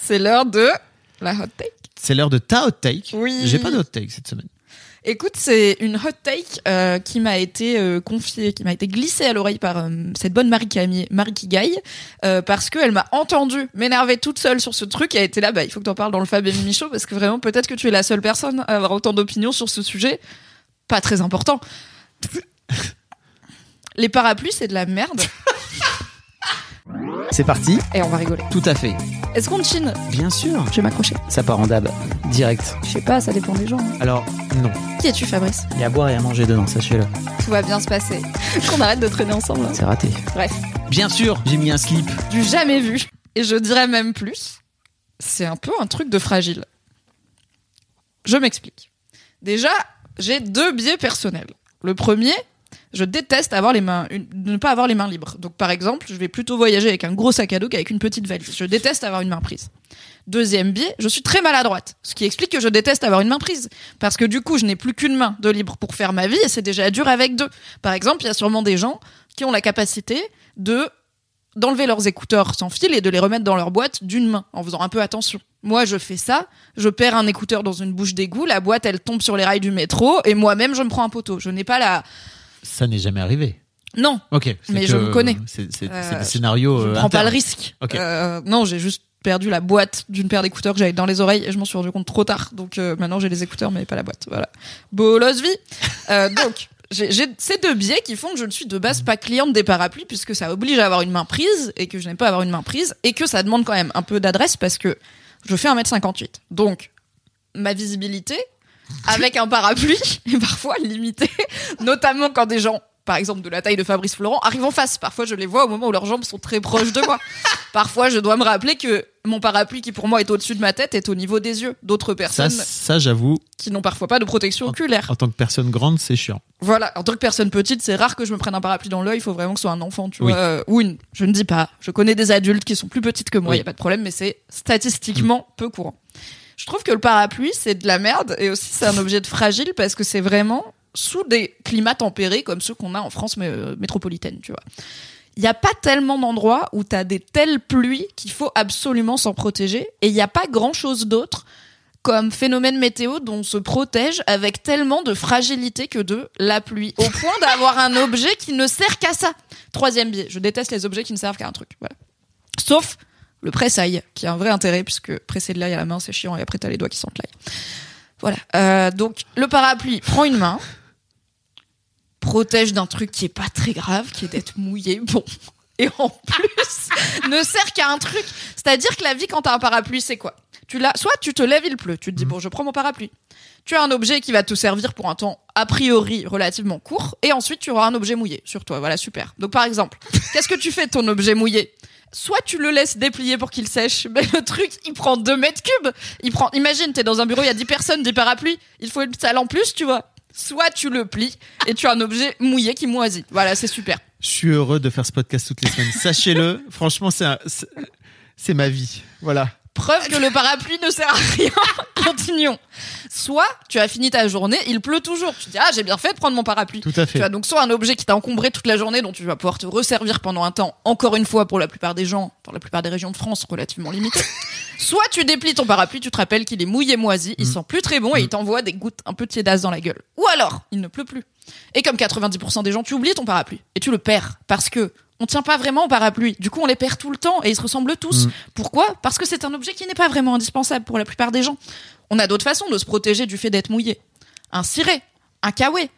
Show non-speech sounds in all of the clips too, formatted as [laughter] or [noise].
C'est l'heure de la hot take. C'est l'heure de ta hot take. Oui. J'ai pas de hot take cette semaine. Écoute, c'est une hot take euh, qui m'a été euh, confiée, qui m'a été glissée à l'oreille par euh, cette bonne Marie Camille, Marie euh, parce qu'elle m'a entendu m'énerver toute seule sur ce truc et a été là, bah il faut que t'en parles dans le Fab et Show parce que vraiment peut-être que tu es la seule personne à avoir autant d'opinions sur ce sujet, pas très important. [laughs] Les parapluies, c'est de la merde C'est parti. et on va rigoler. Tout à fait. Est-ce qu'on chine Bien sûr. Je vais m'accrocher. Ça part en dab. Direct. Je sais pas, ça dépend des gens. Alors, non. Qui es-tu, Fabrice Il y a à boire et à manger dedans, sachez-le. Tout va bien se passer. [laughs] Qu'on arrête de traîner ensemble. hein. C'est raté. Bref. Bien sûr, J'ai mis un slip. du jamais vu. Et je dirais même plus, c'est un peu un truc de fragile. Je m'explique. Déjà, j'ai deux biais personnels. Le premier, je déteste avoir les mains, ne pas avoir les mains libres. Donc, par exemple, je vais plutôt voyager avec un gros sac à dos qu'avec une petite valise. Je déteste avoir une main prise. Deuxième biais, je suis très maladroite. Ce qui explique que je déteste avoir une main prise. Parce que du coup, je n'ai plus qu'une main de libre pour faire ma vie et c'est déjà dur avec deux. Par exemple, il y a sûrement des gens qui ont la capacité de d'enlever leurs écouteurs sans fil et de les remettre dans leur boîte d'une main en faisant un peu attention. Moi, je fais ça, je perds un écouteur dans une bouche d'égout, la boîte elle tombe sur les rails du métro et moi-même je me prends un poteau. Je n'ai pas la ça n'est jamais arrivé. non, Ok. Mais je me connais. C'est Euh, des scénarios. je euh, ne prends pas le risque. Ok. Euh, non, j'ai juste perdu la boîte d'une paire d'écouteurs que j'avais dans les oreilles et je m'en suis rendu compte trop tard. Donc euh, maintenant j'ai les écouteurs mais pas la boîte. Voilà. Bolos vie. [laughs] Euh, donc j'ai ces deux biais qui font que je ne suis de base pas cliente des parapluies puisque ça oblige à avoir une main prise et que je n'aime pas avoir une main prise et que ça demande quand même un peu d'adresse parce que je fais 1m58. Donc ma visibilité avec un parapluie [laughs] est parfois limitée, notamment quand des gens par exemple de la taille de Fabrice Florent, arrivent en face. Parfois, je les vois au moment où leurs jambes sont très proches de moi. [laughs] Parfois, je dois me rappeler que mon parapluie, qui pour moi est au-dessus de ma tête, est au niveau des yeux. D'autres Ça, personnes ça j'avoue, qui n'ont parfois pas de protection oculaire. en tant que personne grande, c'est chiant. Voilà. En tant que personne petite, c'est rare que je me prenne un parapluie dans l'œil. Il faut vraiment que ce soit un enfant, tu Oui. vois. euh, Ou une. Je ne dis pas. Je connais des adultes qui sont plus petites que moi. Il Oui. y a pas de problème, mais c'est statistiquement peu courant. Je trouve que le parapluie, c'est de la merde et aussi c'est un objet de fragile parce que c'est vraiment sous des climats tempérés comme ceux qu'on a en France euh, métropolitaine, tu vois. Il n'y a pas tellement d'endroits où tu as des telles pluies qu'il faut absolument s'en protéger et il n'y a pas grand-chose d'autre comme phénomène météo dont on se protège avec tellement de fragilité que de la pluie, au point d'avoir un objet qui ne sert qu'à ça. Troisième biais, je déteste les objets qui ne servent qu'à un truc. Voilà. Sauf le presse-ail, qui a un vrai intérêt, puisque presser de l'ail à la main, c'est chiant, et après t'as les doigts qui sentent l'ail. Voilà. Euh, donc, le parapluie prend une main, protège d'un truc qui est pas très grave, qui est d'être mouillé, bon. Et en plus, [laughs] ne sert qu'à un truc. C'est-à-dire que la vie, quand t'as un parapluie, c'est quoi? Tu l'as, soit tu te lèves, il pleut, tu te dis bon, je prends mon parapluie. Tu as un objet qui va te servir pour un temps a priori relativement court, et ensuite tu auras un objet mouillé sur toi. Voilà, super. Donc par exemple, [laughs] qu'est-ce que tu fais de ton objet mouillé? Soit tu le laisses déplier pour qu'il sèche, mais le truc, il prend 2 mètres cubes. Il prend, imagine, t'es dans un bureau, il y a 10 personnes, 10 parapluies, il faut une salle en plus, tu vois. Soit tu le plies et tu as un objet mouillé qui moisit. Voilà, c'est super. Je suis heureux de faire ce podcast toutes les semaines. Sachez-le, [laughs] franchement, c'est un- c'est c'est ma vie. Voilà. Preuve que le parapluie ne sert à rien. [laughs] Continuons. Soit tu as fini ta journée, il pleut toujours. Tu te dis ah j'ai bien fait de prendre mon parapluie. Tout à Tu fait. as donc soit un objet qui t'a encombré toute la journée dont tu vas pouvoir te resservir pendant un temps, encore une fois pour la plupart des gens, dans la plupart des régions de France relativement limitées. [laughs] soit tu déplies ton parapluie, tu te rappelles qu'il est mouillé moisi, il sent plus très bon et il t'envoie des gouttes un peu tiédasses dans la gueule. Ou alors, il ne pleut plus. Et comme 90% des gens, tu oublies ton parapluie et tu le perds parce que on tient pas vraiment au parapluie. Du coup, on les perd tout le temps et ils se ressemblent tous. Mm. Pourquoi? Parce que c'est un objet qui n'est pas vraiment indispensable pour la plupart des gens. On a d'autres façons de se protéger du fait d'être mouillé. Un ciré, un kawé,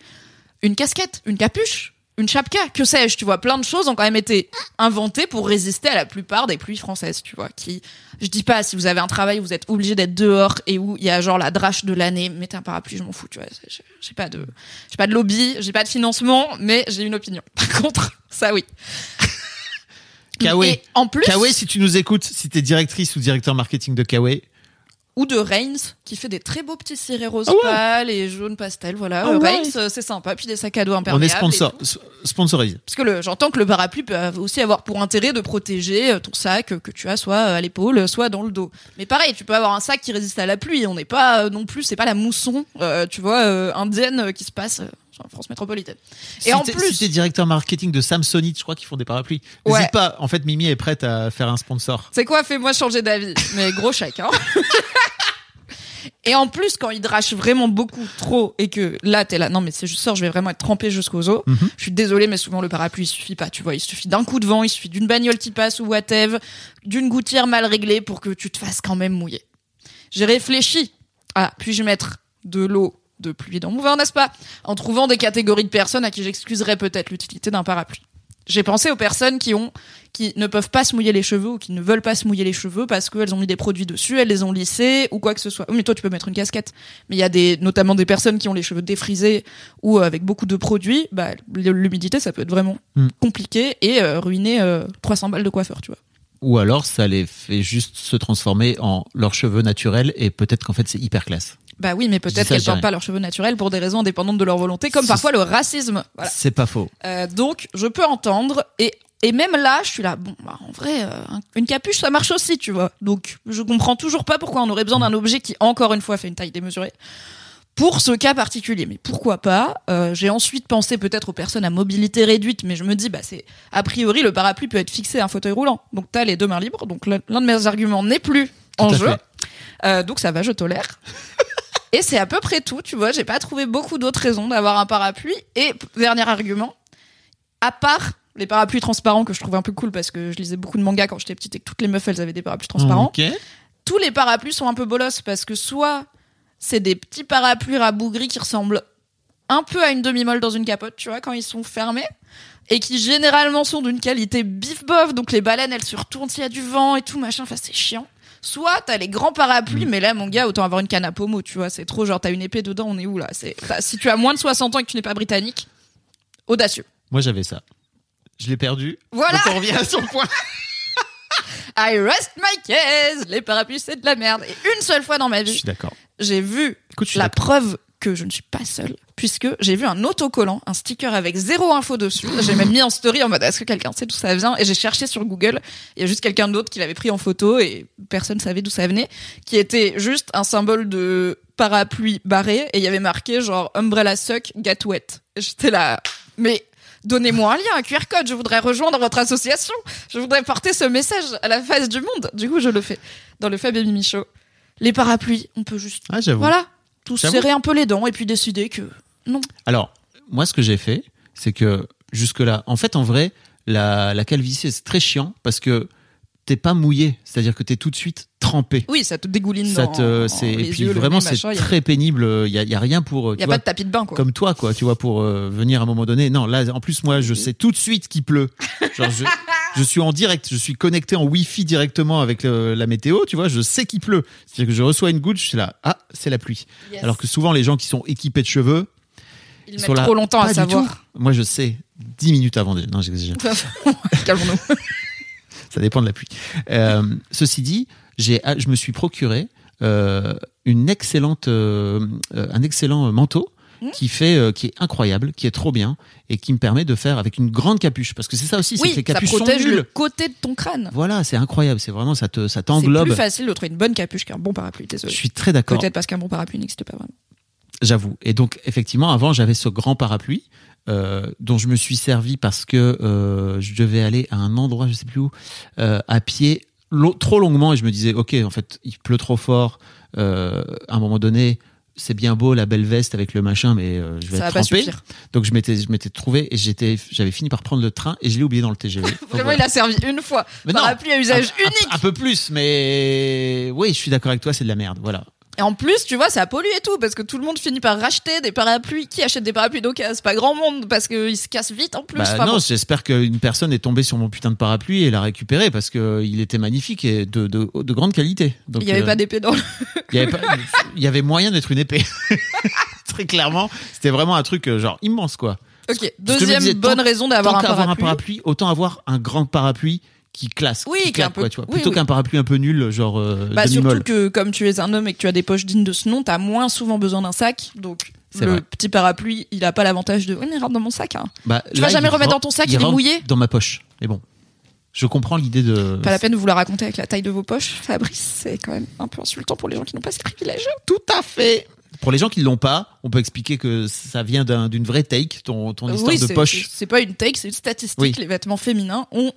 une casquette, une capuche, une chapka, que sais-je, tu vois, plein de choses ont quand même été inventées pour résister à la plupart des pluies françaises, tu vois, qui, je dis pas, si vous avez un travail où vous êtes obligé d'être dehors et où il y a genre la drache de l'année, mettez un parapluie, je m'en fous, tu vois, j'ai pas de, j'ai pas de lobby, j'ai pas de financement, mais j'ai une opinion. [laughs] Par contre, ça oui. Kawe. En plus, Kawe, si tu nous écoutes, si t'es directrice ou directeur marketing de Kawe, ou de Reigns, qui fait des très beaux petits cirés rose Ah ouais. pâle et jaune pastel. Voilà, Ah Euh, ouais. Reigns, euh, c'est sympa. Puis des sacs à dos on imperméables. est sponsor, sponsorisé. Parce que le- j'entends que le parapluie peut aussi avoir pour intérêt de protéger euh, ton sac que tu as soit à l'épaule, soit dans le dos. Mais pareil, tu peux avoir un sac qui résiste à la pluie. On n'est pas non plus, c'est pas la mousson, euh, tu vois, euh, indienne qui se passe France métropolitaine. Et si en plus, si t'es directeur marketing de Samsonite, je crois qu'ils font des parapluies. Ouais. N'hésite pas. En fait, Mimi est prête à faire un sponsor. c'est quoi, fais-moi changer d'avis. Mais gros chèque, hein. [laughs] Et en plus, quand il drache vraiment beaucoup trop et que là, t'es là, non, mais c'est juste sors, je vais vraiment être trempé jusqu'aux os. Mhm. Je suis désolée, mais souvent le parapluie, il suffit pas, tu vois. Il suffit d'un coup de vent, il suffit d'une bagnole qui passe ou whatever, d'une gouttière mal réglée pour que tu te fasses quand même mouiller. J'ai réfléchi à puis-je mettre de l'eau de pluie dans mon vin, n'est-ce pas? En trouvant des catégories de personnes à qui j'excuserais peut-être l'utilité d'un parapluie. J'ai pensé aux personnes qui ont, qui ne peuvent pas se mouiller les cheveux ou qui ne veulent pas se mouiller les cheveux parce qu'elles ont mis des produits dessus, elles les ont lissés ou quoi que ce soit. Mais toi, tu peux mettre une casquette. Mais il y a des, notamment des personnes qui ont les cheveux défrisés ou euh, avec beaucoup de produits. Bah, l'humidité, ça peut être vraiment Mm. compliqué et euh, ruiner euh, 300 balles de coiffeur, tu vois. Ou alors, ça les fait juste se transformer en leurs cheveux naturels et peut-être qu'en fait, c'est hyper classe. Bah oui, mais peut-être qu'elles portent pas leurs cheveux naturels pour des raisons indépendantes de leur volonté, comme parfois le racisme. Voilà. C'est pas faux. Euh, donc, je peux entendre. Et, et même là, je suis là, bon, bah, en vrai, euh, un- une capuche, ça marche aussi, tu vois. Donc, je comprends toujours pas pourquoi on aurait besoin d'un objet qui, encore une fois, fait une taille démesurée. Pour ce cas particulier, mais pourquoi pas? Euh, J'ai ensuite pensé peut-être aux personnes à mobilité réduite, mais je me dis, bah c'est a priori le parapluie peut être fixé à un fauteuil roulant, donc t'as les deux mains libres. Donc l'un de mes arguments n'est plus en Tout jeu. Euh, donc ça va, je tolère. [laughs] Et c'est à peu près tout, tu vois. J'ai pas trouvé beaucoup d'autres raisons d'avoir un parapluie. Et dernier argument, à part les parapluies transparents que je trouvais un peu cool parce que je lisais beaucoup de mangas quand j'étais petite et que toutes les meufs elles avaient des parapluies transparents. Tous les parapluies sont un peu bolos parce que soit c'est des petits parapluies rabougris qui ressemblent un peu à une demi-molle dans une capote, tu vois, quand ils sont fermés. Et qui généralement sont d'une qualité bif bof, donc les baleines elles se retournent s'il y a du vent et tout machin, enfin c'est chiant. Soit t'as les grands parapluies, mais là mon gars, autant avoir une canne à pommeau, tu vois, c'est trop genre t'as une épée dedans, on est où là? C'est Si tu as moins de 60 ans et que tu n'es pas britannique, audacieux. Moi, j'avais ça. Je l'ai perdu. Voilà. Donc, on revient à son point. [laughs] I rest my case Les parapluies c'est de la merde. Et une seule fois dans ma Je vie, suis d'accord. J'ai vu Écoute, la preuve que je ne suis pas seule, puisque j'ai vu un autocollant, un sticker avec zéro info dessus. J'ai même mis en story en mode est-ce que quelqu'un sait d'où ça vient? Et j'ai cherché sur Google. Il y a juste quelqu'un d'autre qui l'avait pris en photo et personne savait d'où ça venait, qui était juste un symbole de parapluie barré et il y avait marqué genre umbrella suck get wet. Et J'étais là, mais Donnez-moi un lien, un QR code, je voudrais rejoindre votre association. Je voudrais porter ce message à la face du monde. Du coup, je le fais. Dans le Fab Mimi Show. Les parapluies, on peut juste Ah, j'avoue. voilà, tout serrer un peu les dents et puis décider que non. Alors, moi, ce que j'ai fait, c'est que jusque-là, en fait, en vrai, la, la calvitie, c'est très chiant parce que t'es pas mouillé. C'est-à-dire que t'es tout de suite trempé. Oui, ça te dégouline Ça dans te, c'est, les et puis yeux, vraiment, c'est y a- très pénible. Il y a, y a rien pour, Il tu n'y a vois, pas de tapis de bain, quoi. comme toi, quoi, tu vois, pour euh, venir à un moment donné. Non, là, en plus, moi, je sais tout de suite qu'il pleut. [laughs] Genre, je, je suis en direct, je suis connecté en Wi-Fi directement avec le- la météo, tu vois, je sais qu'il pleut. C'est-à-dire que je reçois une goutte, je suis là, ah, c'est la pluie. Yes. Alors que souvent, les gens qui sont équipés de cheveux, Ils ils mettent là. trop longtemps à savoir. Moi, je sais, 10 minutes avant. de- Non, j'exagère. [laughs] Calmons-nous. [laughs] Ça dépend de la pluie. Euh, ceci dit, j'ai, ah, je me suis procuré euh, une excellente, euh, un excellent manteau Mmh. qui fait, euh, qui est incroyable, qui est trop bien et qui me permet de faire avec une grande capuche. Parce que c'est ça aussi, c'est que les ça capuches sont protège le nulles. côté de ton crâne. Voilà, c'est incroyable. C'est vraiment ça te, ça C'est t'englobe. plus facile de trouver une bonne capuche qu'un bon parapluie, Je désolé. suis très d'accord. Peut-être parce qu'un bon parapluie n'existe pas vraiment. J'avoue. Et donc, effectivement, avant, j'avais ce grand parapluie euh, dont je me suis servi parce que euh, je devais aller à un endroit, je sais plus où, à pied trop longuement et je me disais, ok, en fait, il pleut trop fort. Euh, à un moment donné, c'est bien beau la belle veste avec le machin, mais euh, je vais Ça va être trempé. Donc je m'étais, je m'étais trouvé et j'étais, j'avais fini par prendre le train et je l'ai oublié dans le TGV. [laughs] Vraiment, voilà. il a servi une fois. Mais non, parapluie à usage un, un- unique. un peu plus, mais oui, je suis d'accord avec toi, c'est de la merde. Voilà. Et en plus, tu vois, ça pollue et tout, parce que tout le monde finit par racheter des parapluies. Qui achète des parapluies C'est pas grand monde, parce qu'ils se cassent vite en plus. Bah Enfin, non, bon. j'espère qu'une personne est tombée sur mon putain de parapluie et l'a récupéré parce que il était magnifique et de, de, de grande qualité. Donc, il y avait euh, pas d'épée dans le... il y avait pas- [laughs] il y avait moyen d'être une épée. [laughs] Très clairement, c'était vraiment un truc euh, genre immense quoi. Ok, deuxième disais, bonne tant- raison d'avoir un un parapluie, autant avoir un grand parapluie qui classe, Oui, qui qui est claque, un peu- quoi, tu vois. oui, Plutôt oui. qu'un parapluie un peu nul, genre euh, Bah, surtout que comme tu es un homme et que tu as des poches dignes de ce nom, t'as moins souvent besoin d'un sac. Donc le vrai. petit parapluie, il a pas l'avantage de oui mais rentre dans mon sac. Hein. Bah, Tu là, vas jamais remettre dans ton sac, il est mouillé. Dans ma poche. Mais bon, je comprends l'idée de. Pas la peine de vous la raconter avec la taille de vos poches, Fabrice. C'est quand même un peu insultant pour les gens qui n'ont pas ce privilège. Tout à fait. Pour les gens qui l'ont pas, on peut expliquer que ça vient d'un- d'une vraie take, ton, ton histoire oui, de poche. c'est- C'est pas une take, c'est une statistique. Oui. Les vêtements féminins ont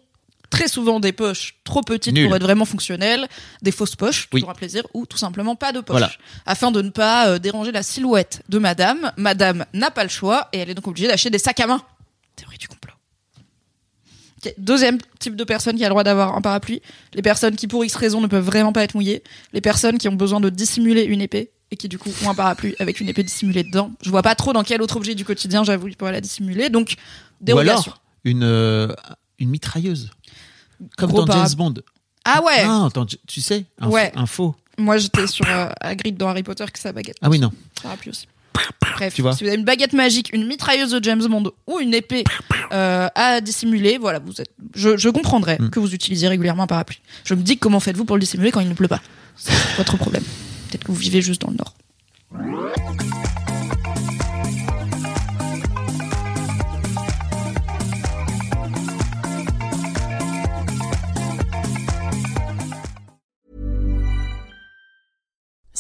très souvent des poches trop petites Nul. pour être vraiment fonctionnelles, des fausses poches, Oui. toujours un plaisir, ou tout simplement pas de poche. Voilà. Afin de ne pas euh, déranger la silhouette de madame, madame n'a pas le choix et elle est donc obligée d'acheter des sacs à main. Théorie du complot. Deuxième type de personne qui a le droit d'avoir un parapluie, les personnes qui pour X raison ne peuvent vraiment pas être mouillées, les personnes qui ont besoin de dissimuler une épée et qui du coup ont un parapluie avec une épée dissimulée dedans. Je vois pas trop dans quel autre objet du quotidien j'avoue ils pourraient la dissimuler, donc Ou dérogation. alors une, euh, une mitrailleuse. Comme Gros dans James Bond. Ah ouais, Non, attends, tu- sais, un, Ouais. un faux. moi j'étais sur euh, Hagrid dans Harry Potter que sa baguette. Ah oui, non. Parapluie aussi. Bref, Tu vois. si vous avez une baguette magique, une mitrailleuse de James Bond ou une épée euh, à dissimuler, voilà, vous êtes. Je, je comprendrais Mm. que vous utilisiez régulièrement un parapluie. Je me dis comment faites-vous pour le dissimuler quand il ne pleut pas? C'est votre problème. Peut-être que vous vivez juste dans le nord.